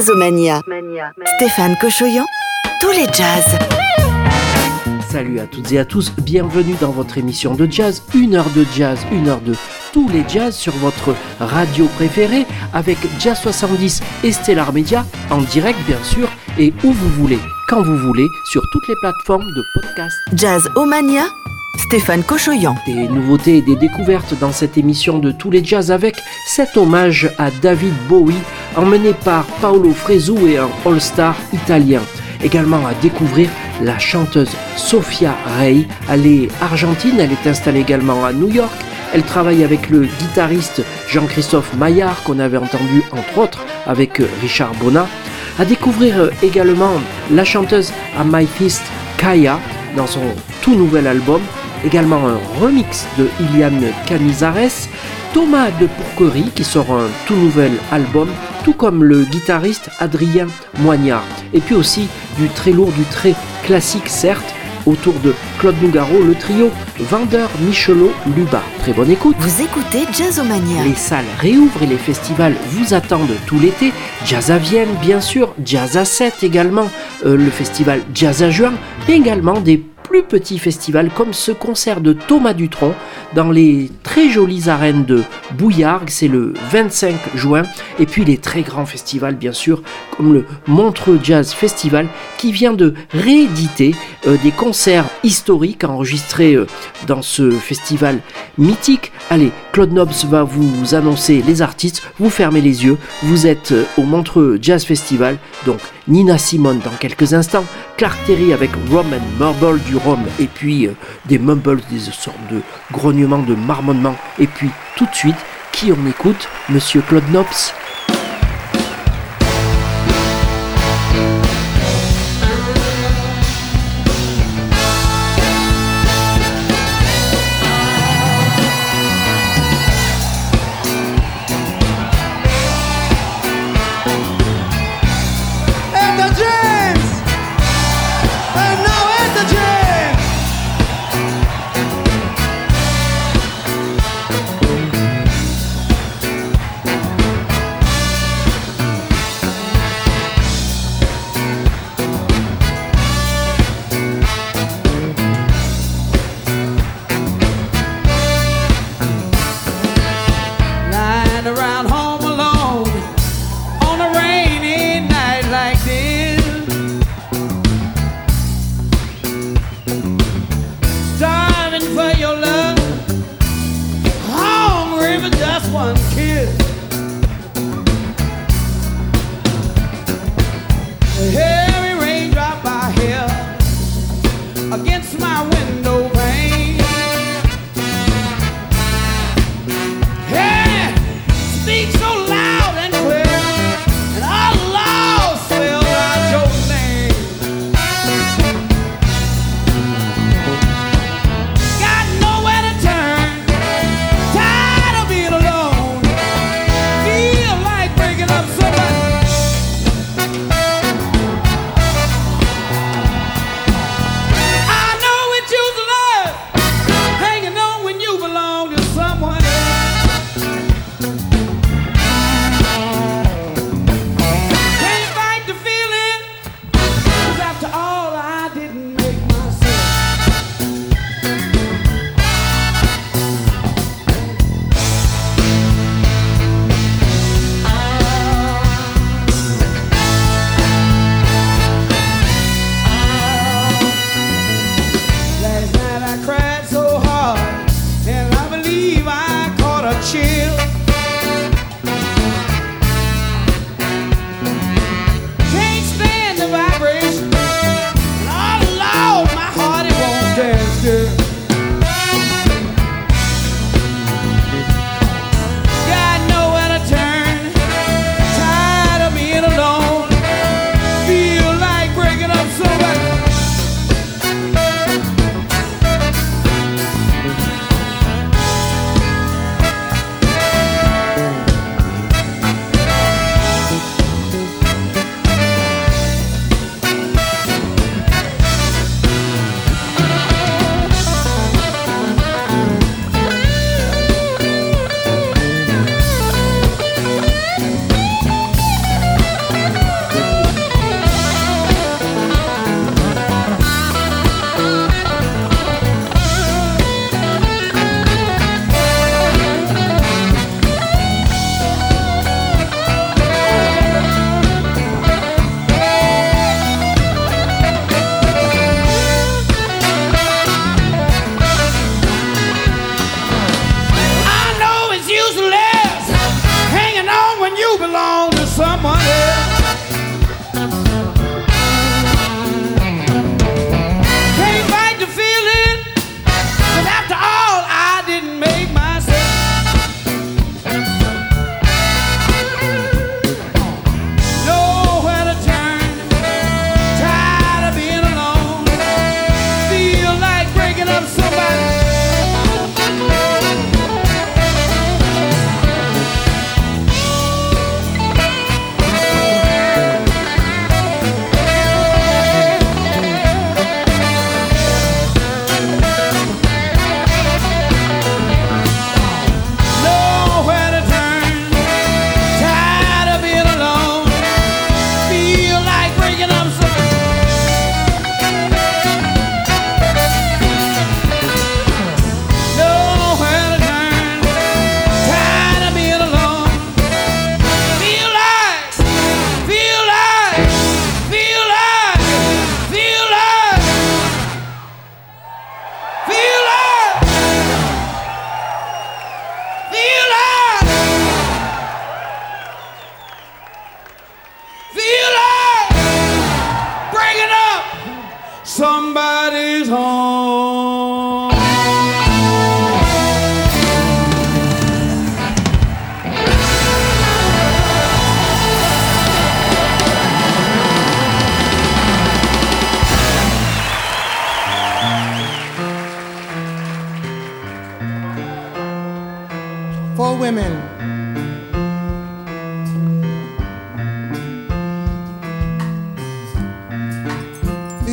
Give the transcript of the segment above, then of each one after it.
Jazzomania. Stéphane Cochoyan, tous les jazz. Salut à toutes et à tous, bienvenue dans votre émission de jazz, une heure de jazz, une heure de tous les jazz sur votre radio préférée avec Jazz 70 et Stellar Media en direct bien sûr et où vous voulez, quand vous voulez, sur toutes les plateformes de podcast. Jazz Omania, Stéphane Cochoyan. Des nouveautés et des découvertes dans cette émission de tous les jazz avec cet hommage à David Bowie emmené par Paolo Fresu et un all-star italien. Également à découvrir la chanteuse Sofia Rey. Elle est argentine, elle est installée également à New York. Elle travaille avec le guitariste Jean-Christophe Maillard qu'on avait entendu entre autres avec Richard Bonnat. À découvrir également la chanteuse à My Fist Kaya dans son tout nouvel album. Également un remix de Iliane Canizares. Thomas de Pourquerie qui sort un tout nouvel album, tout comme le guitariste Adrien Moignard. Et puis aussi du très lourd, du très classique certes, autour de Claude Nougaro, le trio Vendeur, Michelot, Luba. Très bonne écoute. Vous écoutez Jazzomania. Les salles réouvrent et les festivals vous attendent tout l'été. Jazz à Vienne, bien sûr, Jazz à 7 également, euh, le festival Jazz à Juin, mais également des plus petits festivals comme ce concert de Thomas Dutronc dans les très jolies arènes de Bouillargues, c'est le 25 juin, et puis les très grands festivals bien sûr comme le Montreux Jazz Festival qui vient de rééditer euh, des concerts historiques enregistrés euh, dans ce festival mythique. Allez, Claude Nobs va vous annoncer les artistes, vous fermez les yeux, vous êtes euh, au Montreux Jazz Festival, donc Nina Simone dans quelques instants, Clark Terry avec Roman Marble du Rhum, et puis euh, des mumbles, des sortes de grognements, de marmonnements, et puis tout de suite, qui on écoute? Monsieur Claude Nobs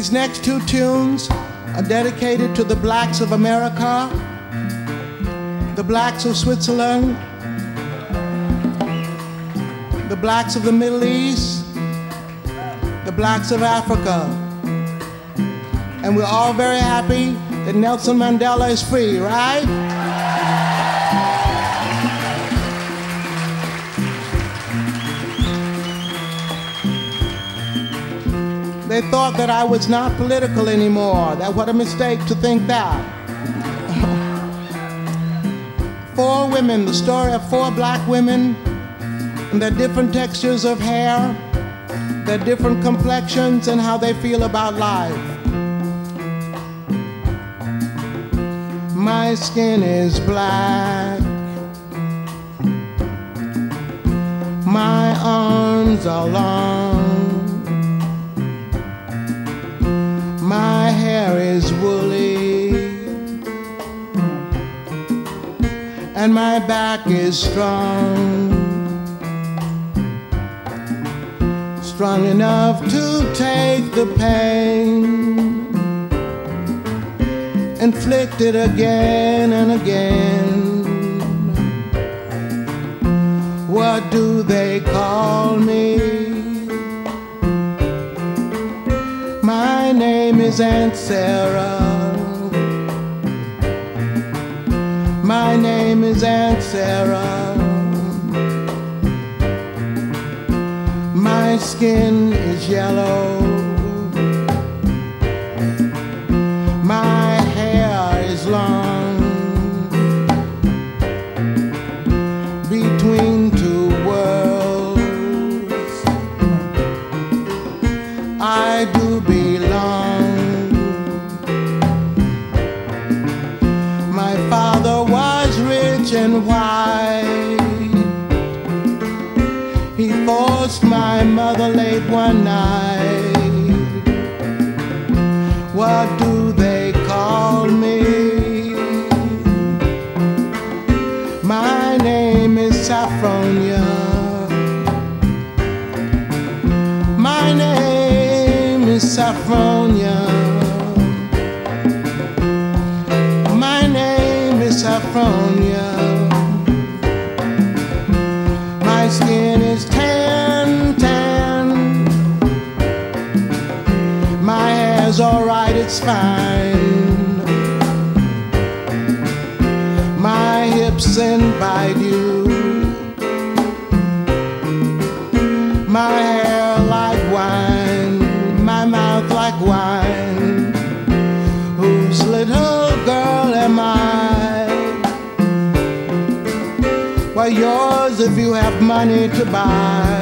These next two tunes are dedicated to the blacks of America, the blacks of Switzerland, the blacks of the Middle East, the blacks of Africa. And we're all very happy that Nelson Mandela is free, right? They thought that I was not political anymore. That what a mistake to think that. four women, the story of four black women and their different textures of hair, their different complexions, and how they feel about life. My skin is black. My arms are long. My hair is woolly. And my back is strong. Strong enough to take the pain. Inflicted again and again. What do they call me? My name is Aunt Sarah. My name is Aunt Sarah. My skin is yellow. Money to buy.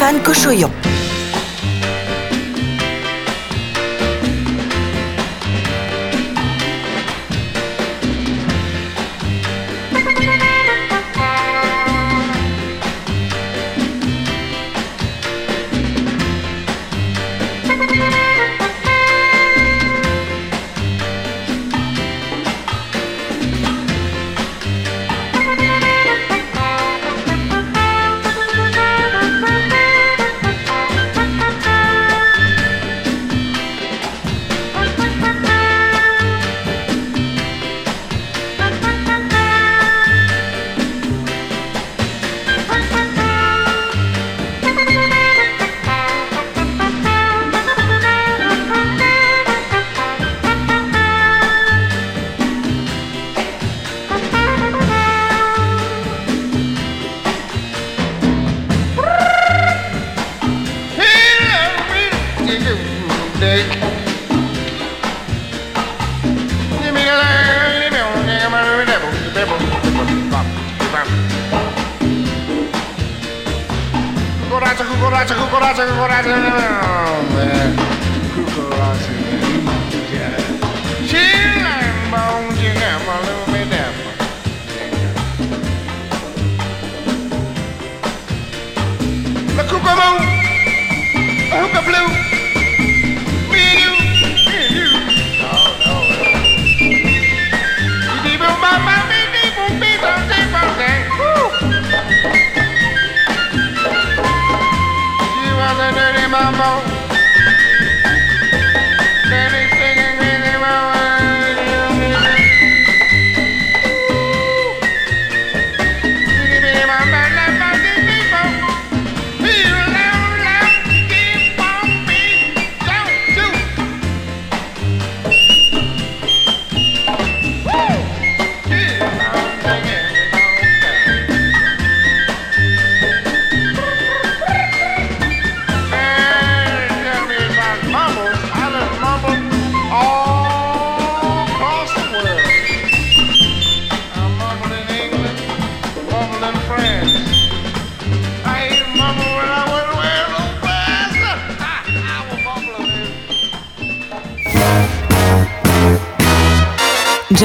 Stéphane Cochoyon.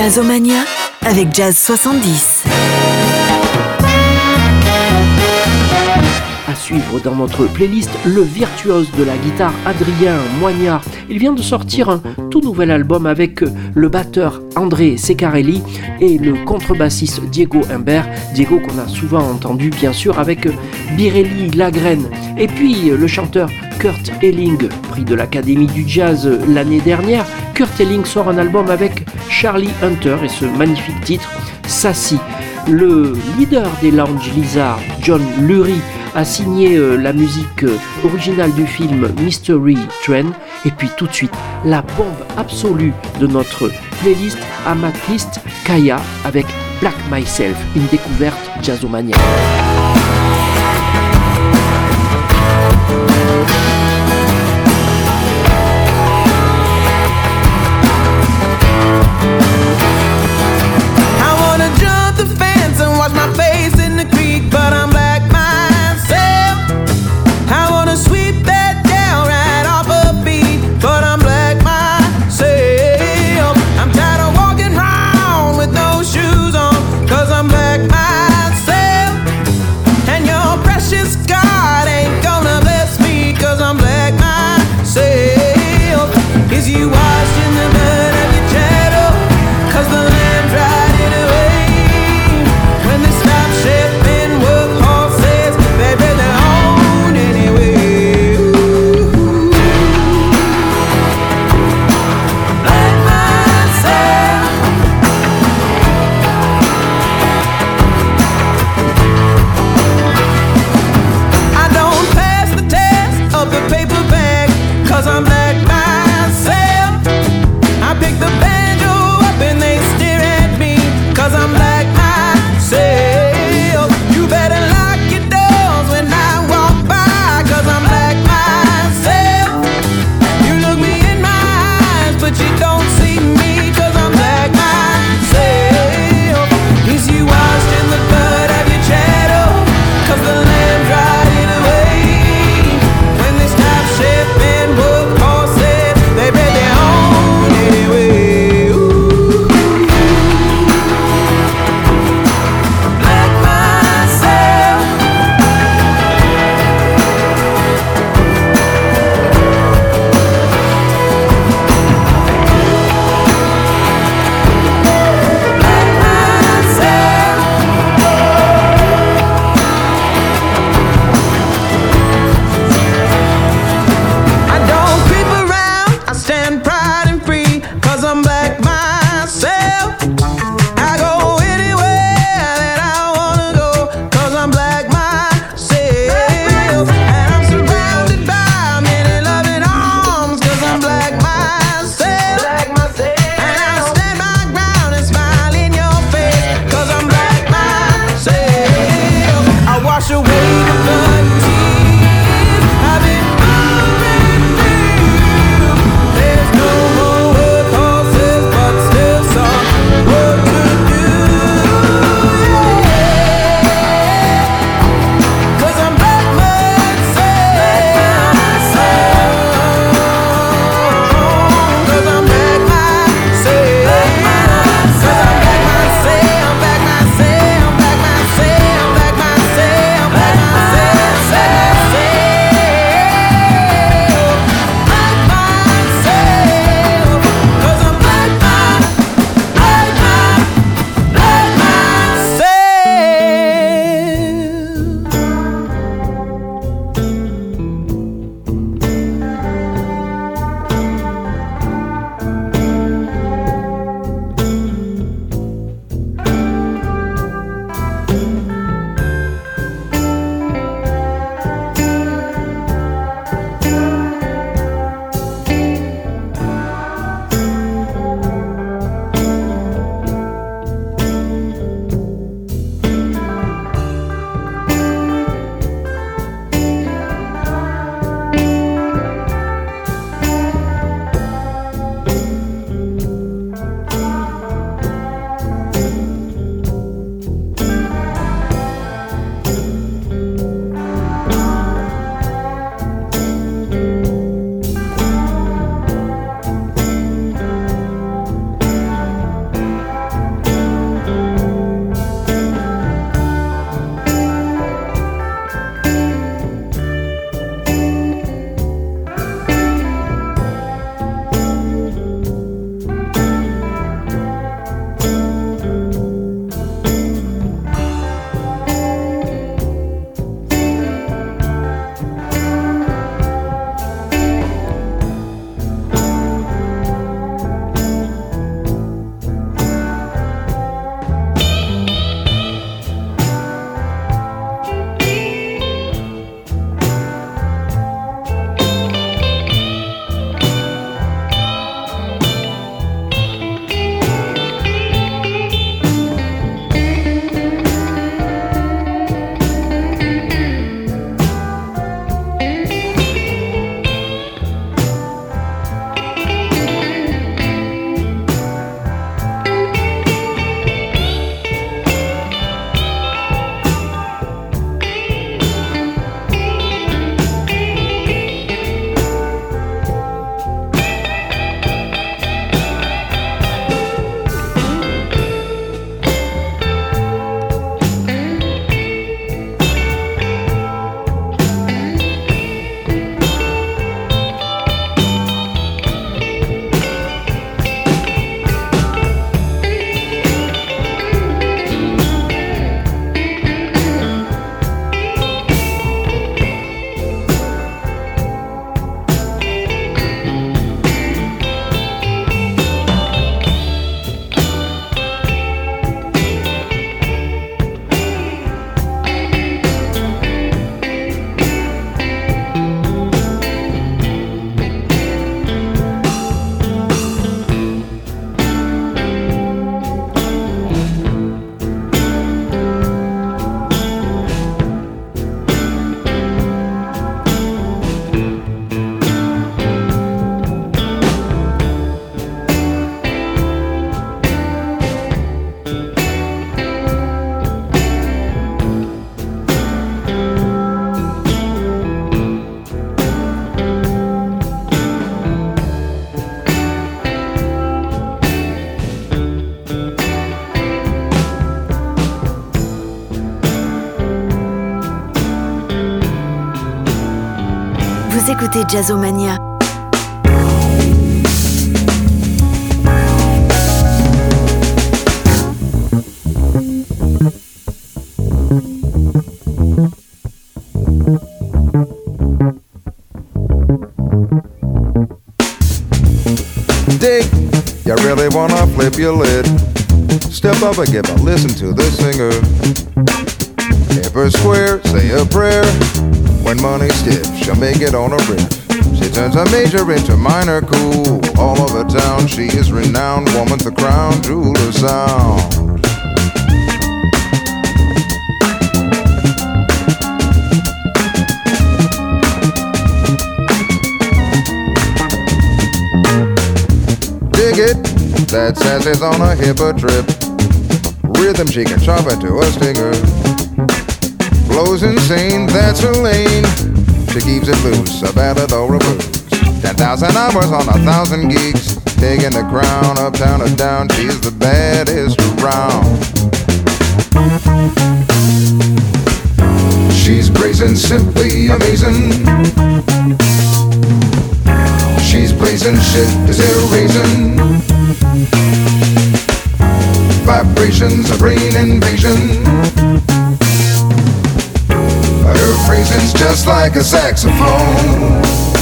Jazzomania avec Jazz 70. À suivre dans notre playlist, le virtuose de la guitare Adrien Moignard. Il vient de sortir un tout nouvel album avec le batteur André Secarelli et le contrebassiste Diego Humbert. Diego qu'on a souvent entendu bien sûr avec Birelli Lagraine. Et puis le chanteur Kurt Elling, prix de l'Académie du Jazz l'année dernière. Kurt Elling sort un album avec Charlie Hunter et ce magnifique titre, Sassy. Le leader des Lounge Lizard, John Lurie, a signé euh, la musique euh, originale du film Mystery Train. Et puis tout de suite, la bombe absolue de notre playlist Amathyst Kaya avec Black Myself, une découverte jazzomania. Écoutez Jazzomania. You really wanna flip your lid? Step up and give a listen to the singer. Hip square, say a prayer. When money's stiff, she'll make it on a riff. She turns a major into minor cool. All over town, she is renowned. Woman's the crown jewel of sound. Dig it, that sassy's on a hipper trip. Rhythm she can chop into a stinger. Flows insane, that's her lane. She keeps it loose, a ballad or a blues. Ten thousand hours on a thousand gigs. Taking the crown uptown or down, she's the baddest around. She's brazen, simply amazing. She's blazing shit, is reason? Vibrations, a brain invasion. Her phrasing's just like a saxophone.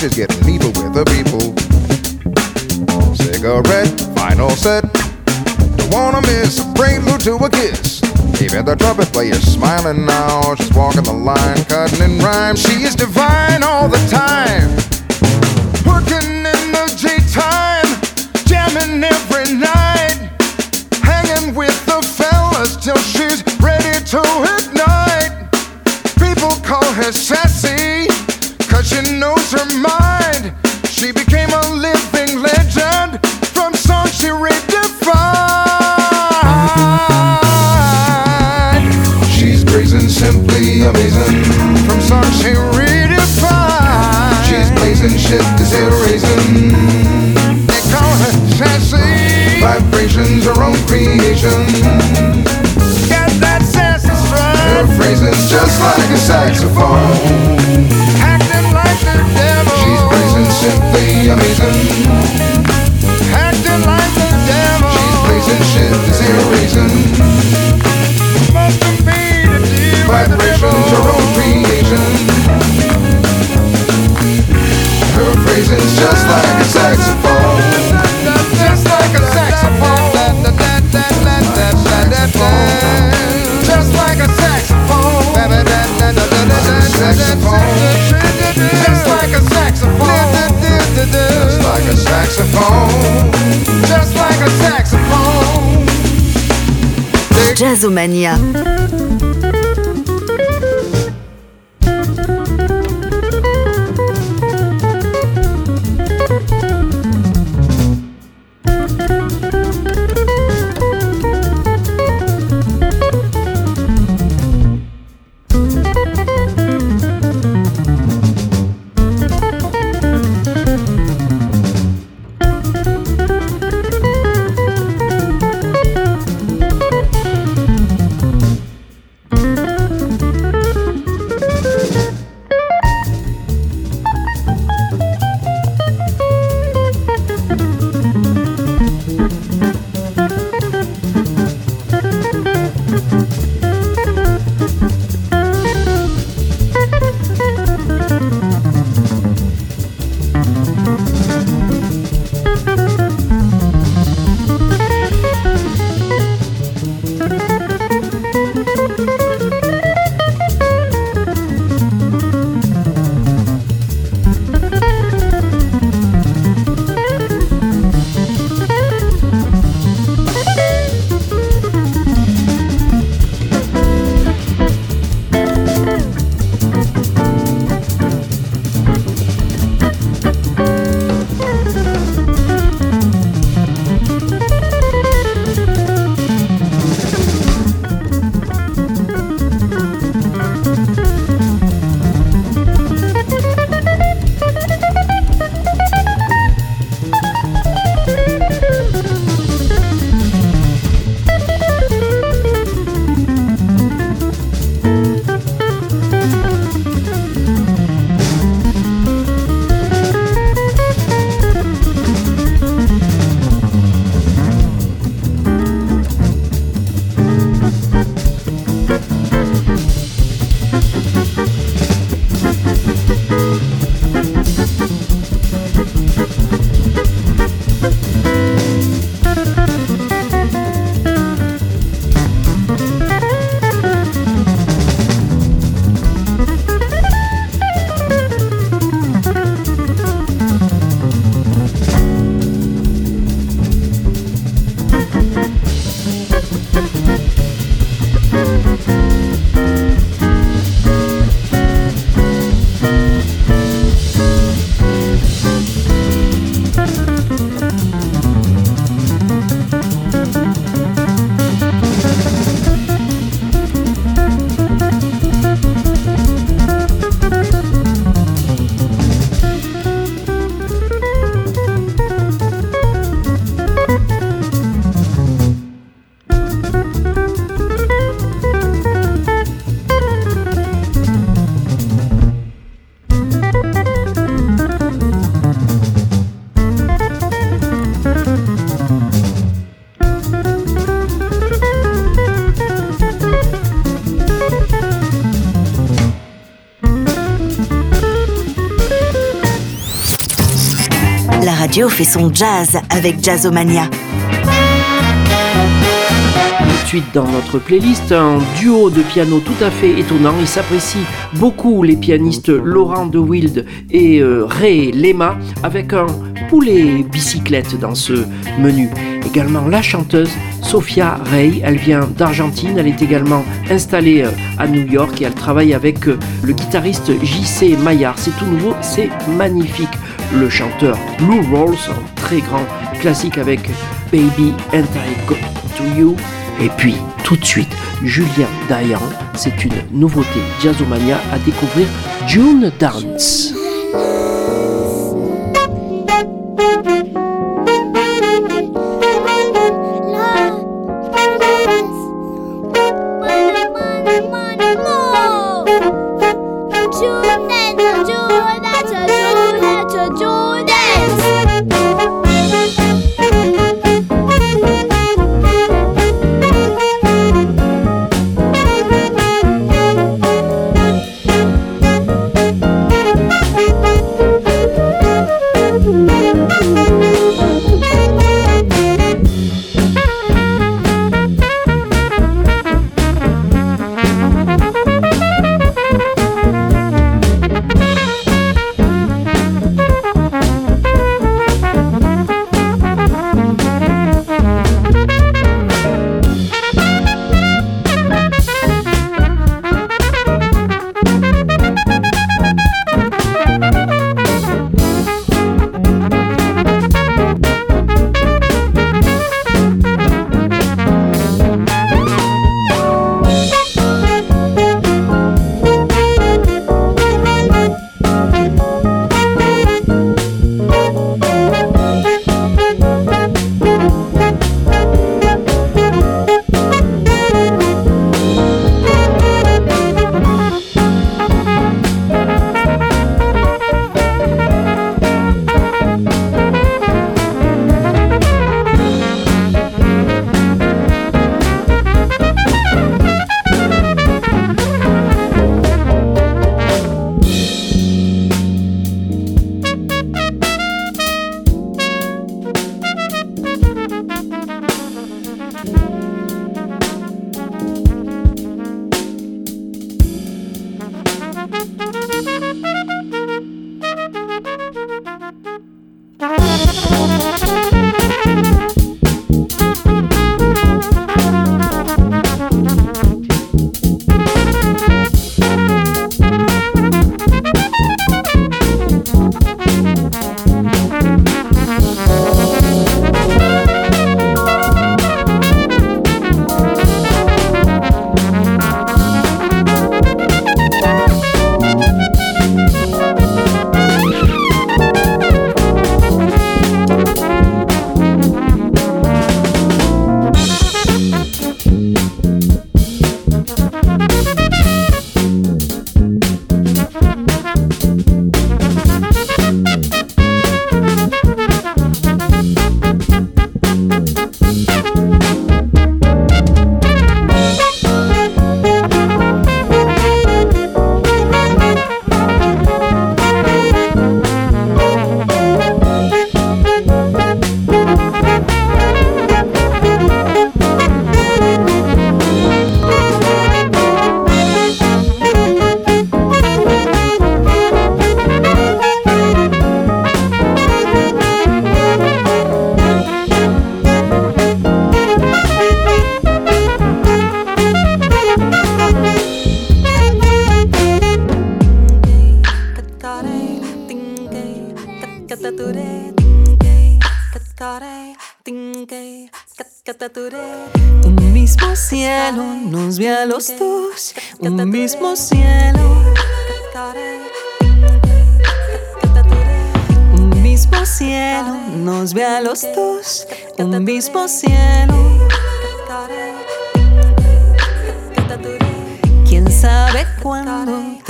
She's getting people with the people. Cigarette, final set. Don't wanna miss a prelude to a kiss. Even the trumpet player's smiling now. She's walking the line, cutting in rhyme. She is divine all the time. Jazzomania. Radio fait son jazz avec Jazzomania. Tout de suite dans notre playlist, un duo de piano tout à fait étonnant. Il s'apprécie beaucoup les pianistes Laurent de Wild et euh, Ray Lema avec un poulet bicyclette dans ce menu. Également la chanteuse Sophia Rey, elle vient d'Argentine, elle est également installée euh, à New York et elle travaille avec euh, le guitariste JC Maillard. C'est tout nouveau, c'est magnifique. Le chanteur Blue Rolls, un très grand classique avec Baby and I Go to You. Et puis, tout de suite, Julien Dayan, c'est une nouveauté Jazzomania à découvrir, June Dance.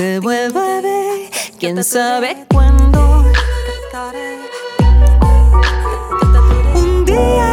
Te vuelva a ver? ¿Quién sabe cuándo? Un día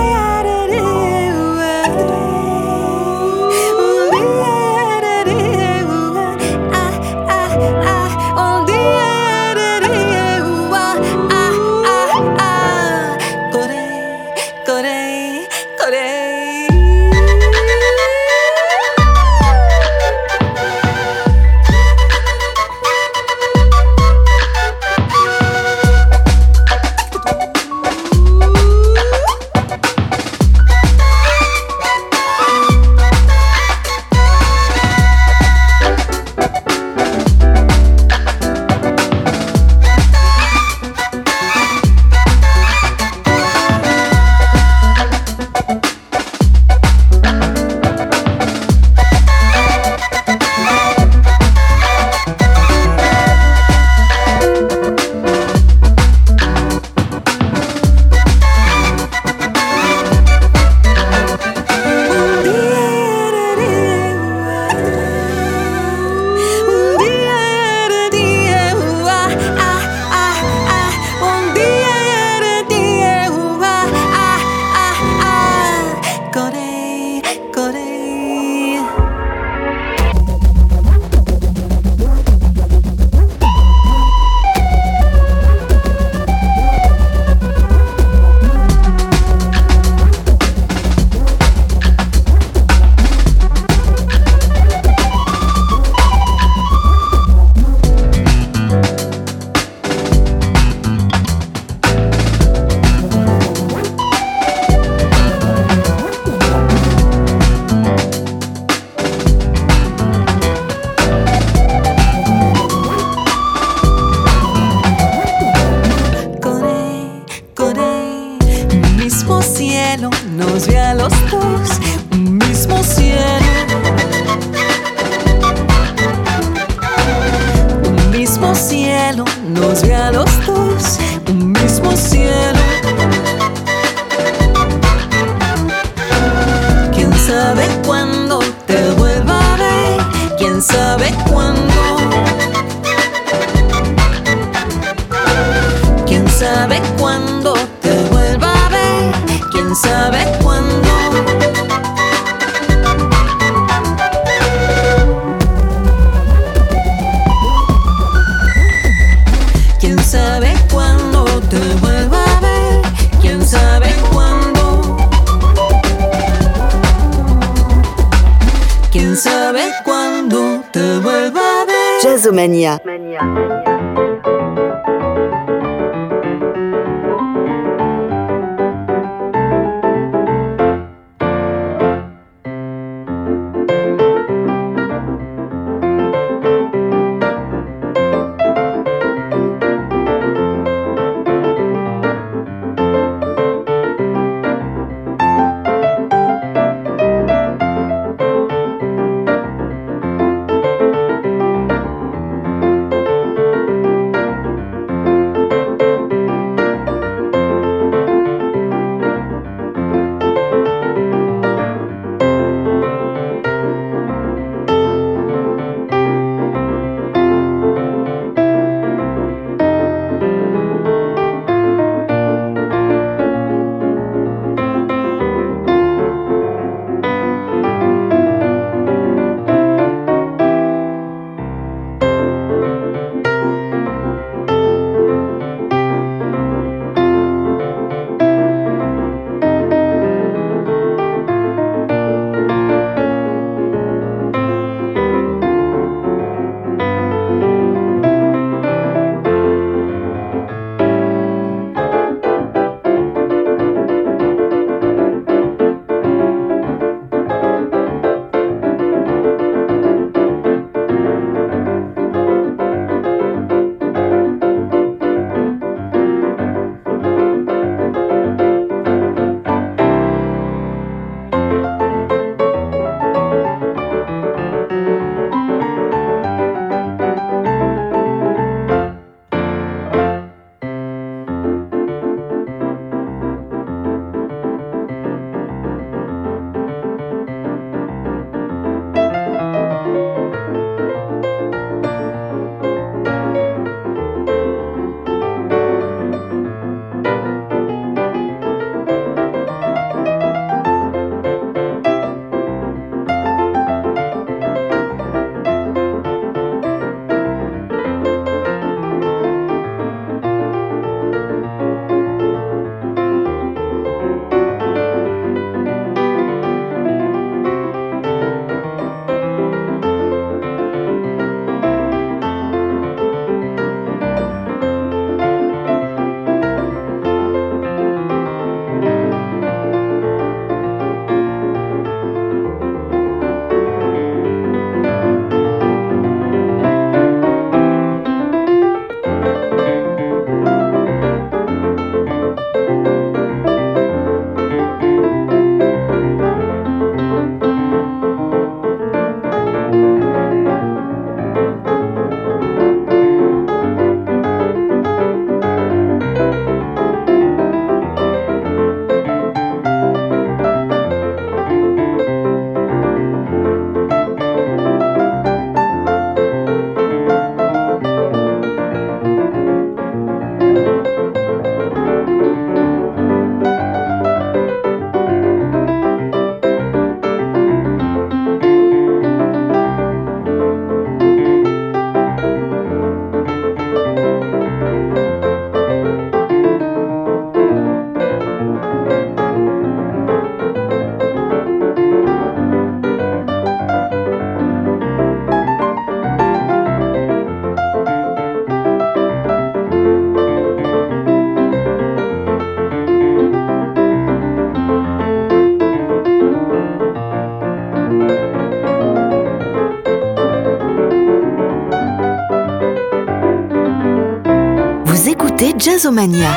Jazzomania.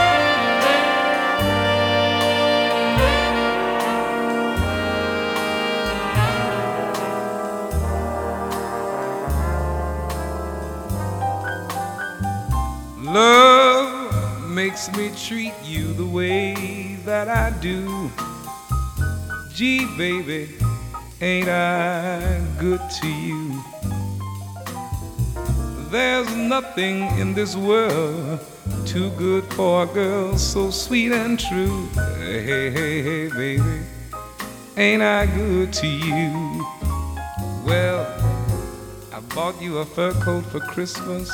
Love makes me treat you the way that I do. Gee, baby, ain't I good to you? There's nothing in this world too good for a girl so sweet and true. Hey, hey, hey, baby, ain't I good to you? Well, I bought you a fur coat for Christmas,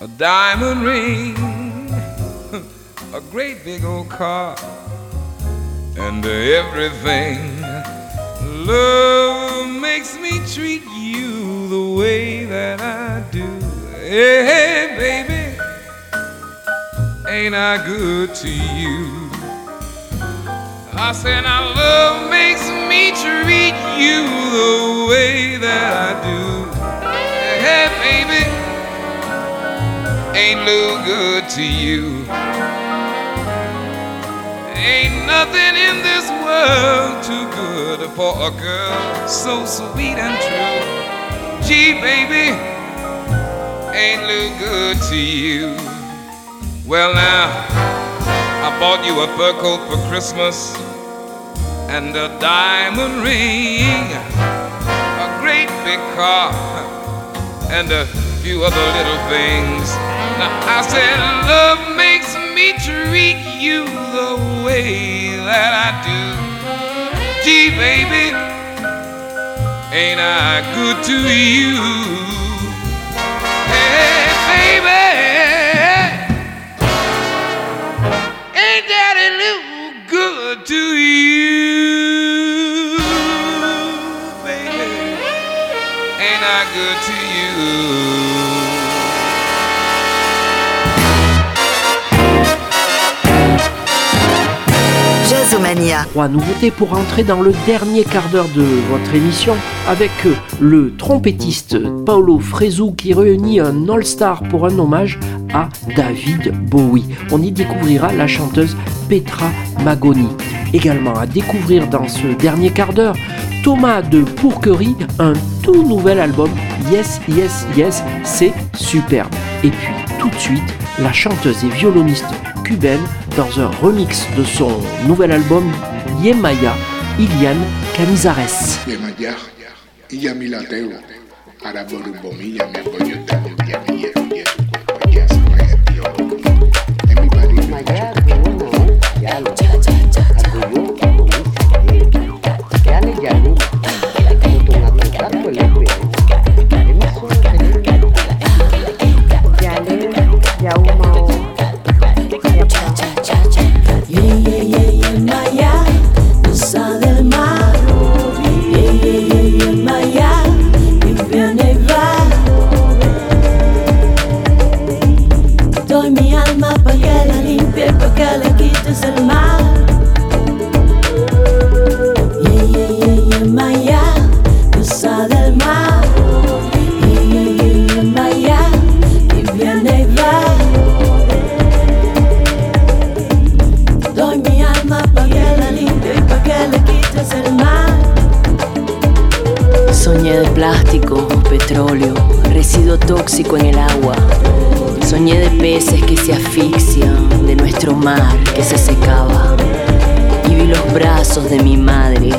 a diamond ring, a great big old car, and everything. Love makes me treat you the way that I do. Hey, hey, baby, ain't I good to you? I said, now love makes me treat you the way that I do. Hey, baby, ain't no good to you. Ain't nothing in this world too good for a girl so sweet and true. Gee, baby, ain't no good to you. Well, now, I bought you a fur coat for Christmas and a diamond ring, a great big car, and a few other little things. Now, I said, love makes me treat you the way that I do. Gee, baby, ain't I good to you? Hey, ain't that a little good to you? Baby, ain't I good to you? Jazzomania. Trois nouveautés pour entrer dans le dernier quart d'heure de votre émission avec euh, le trompettiste Paolo Fresu qui réunit un all-star pour un hommage à David Bowie. On y découvrira la chanteuse Petra Magoni. Également à découvrir dans ce dernier quart d'heure, Thomas de Pourquerie, un tout nouvel album. Yes, yes, yes, c'est superbe. Et puis tout de suite, la chanteuse et violoniste cubaine dans un remix de son nouvel album Yemaya, Iliane Canizares. Yemaya, Soñé de peces que se asfixian, de nuestro mar que se secaba. Y vi los brazos de mi madre,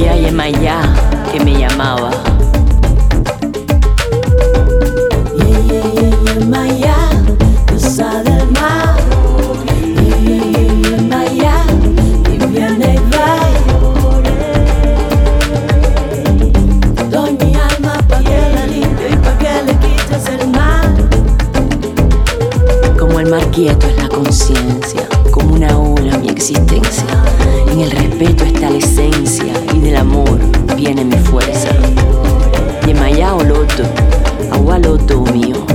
y a Yemayá que me llamaba. Quieto es la conciencia, como una ola mi existencia. En el respeto está la esencia y del amor viene mi fuerza. Yemayá o loto, agua loto mío.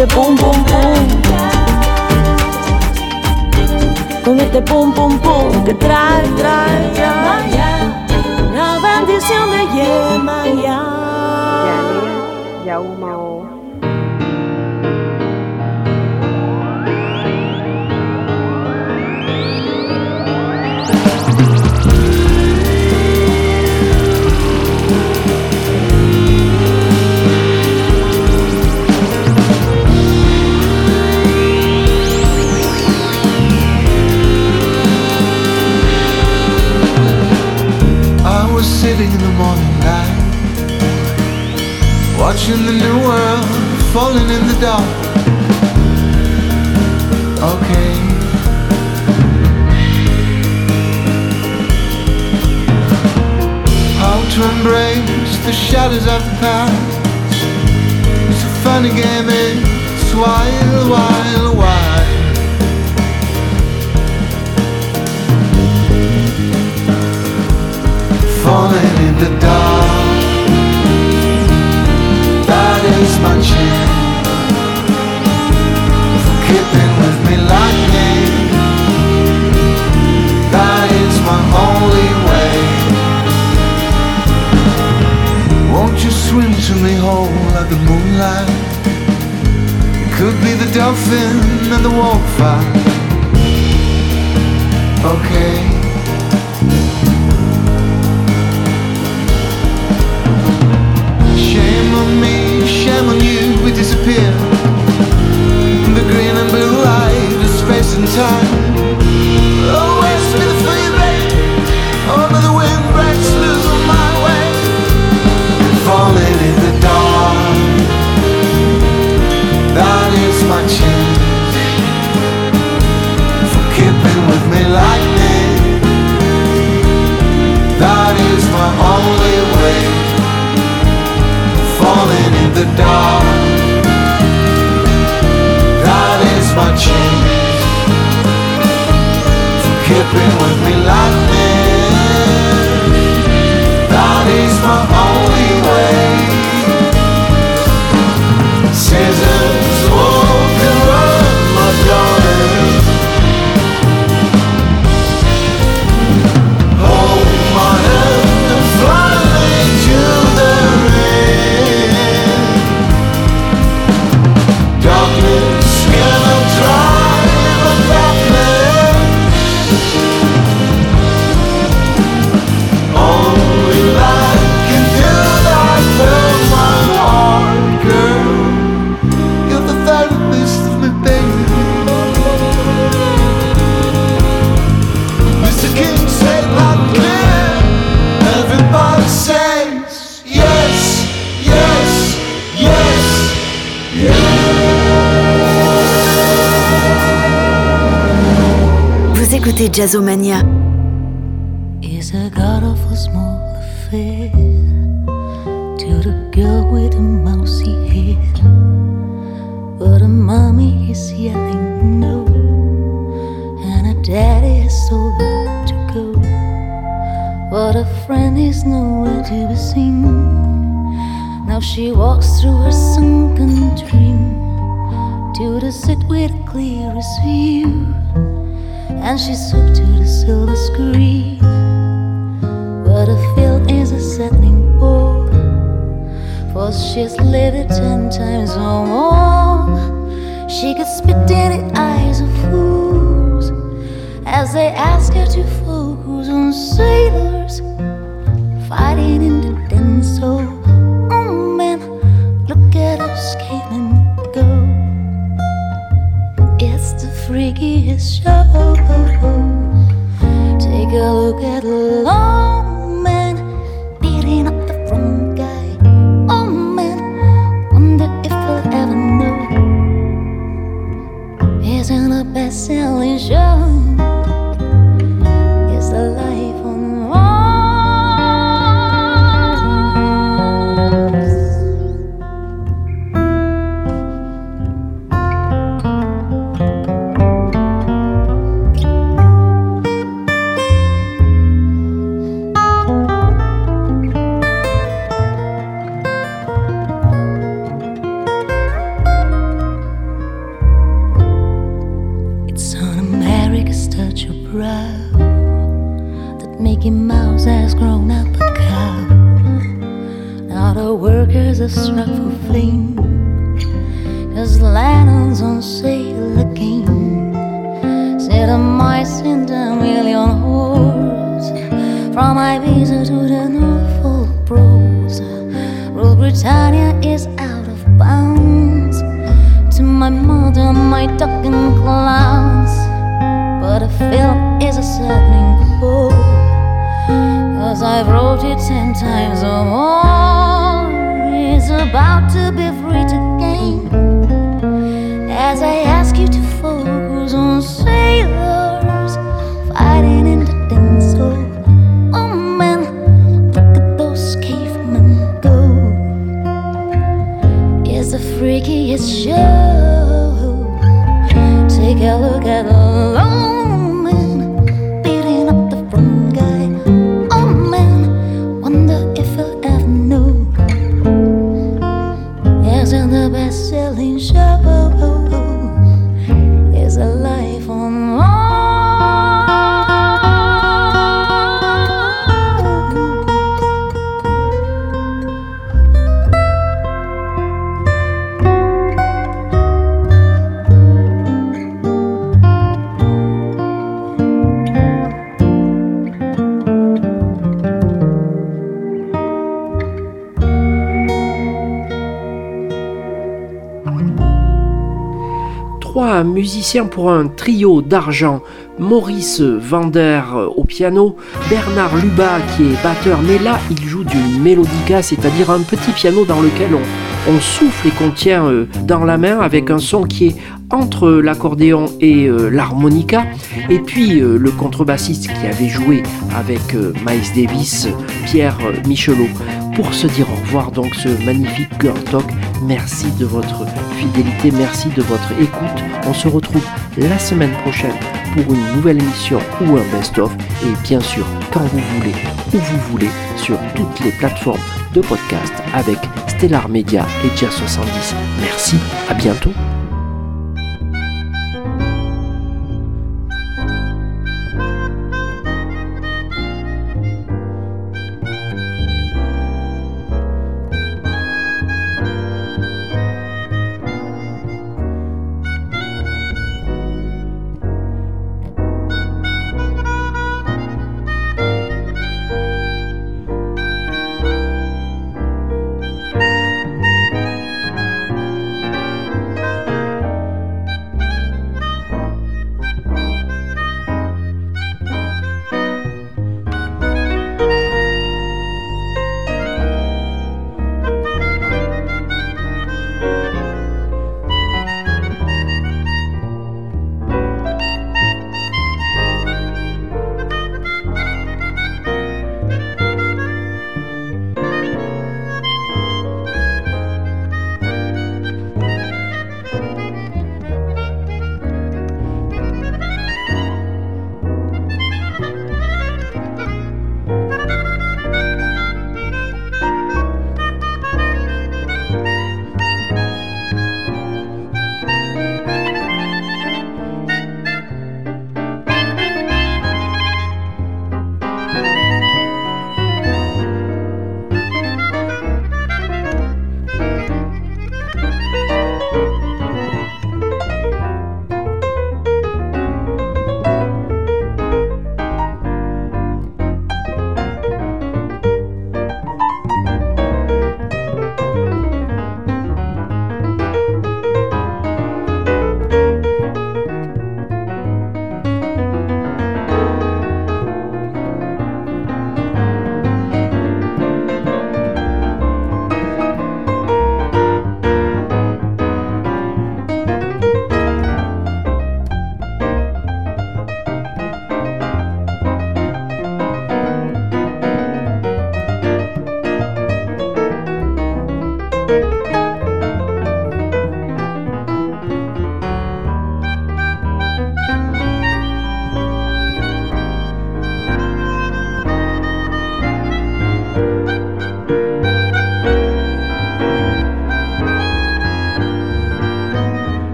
Este pum pum pum. Con este pum pum pum que trae, watching the new world falling in the dark. Okay. How to embrace the shadows of the past. It's a funny game, it's wild, wild, wild. falling in the dark. Is my chance for keeping with me me. That is my only way. Won't you swim to me whole like the moonlight? It could be the dolphin and the wildfire. Okay. On you, we disappear. The green and blue light of space and time. The my way. Falling in the. That is my chance for keeping with me this. That is my only way the dark. That is my for keeping with me this. That is my only way. Seasons Écoutez Jazzomania. Is a god of a small affair to the girl with the mousy head. But a mommy is yelling no, and a daddy is so to go. But a friend is nowhere to be seen. Now she walks through her sunken dream to the seat with clearest view. And she's hooked to the silver screen. But the field is a settling bore. For she's lived it ten times or more. She could spit in the eyes of fools as they ask her to focus on sailors fighting in the den. So, oh man, look at us came and go. It's the freakiest show. Pour un trio d'argent. Maurice Vander au piano, Bernard Luba qui est batteur, mais là il joue du mélodica, c'est-à-dire un petit piano dans lequel on, souffle et qu'on tient euh, dans la main avec un son qui est entre l'accordéon et euh, l'harmonica. Et puis euh, le contrebassiste qui avait joué avec Miles Davis, Pierre Michelot. Pour se dire au revoir, donc ce magnifique Girl Talk. Merci de votre fidélité, merci de votre écoute. On se retrouve la semaine prochaine pour une nouvelle émission ou un best-of. Et bien sûr, quand vous voulez, où vous voulez, sur toutes les plateformes de podcast avec Stellar Media et Jazz 70. Merci, à bientôt.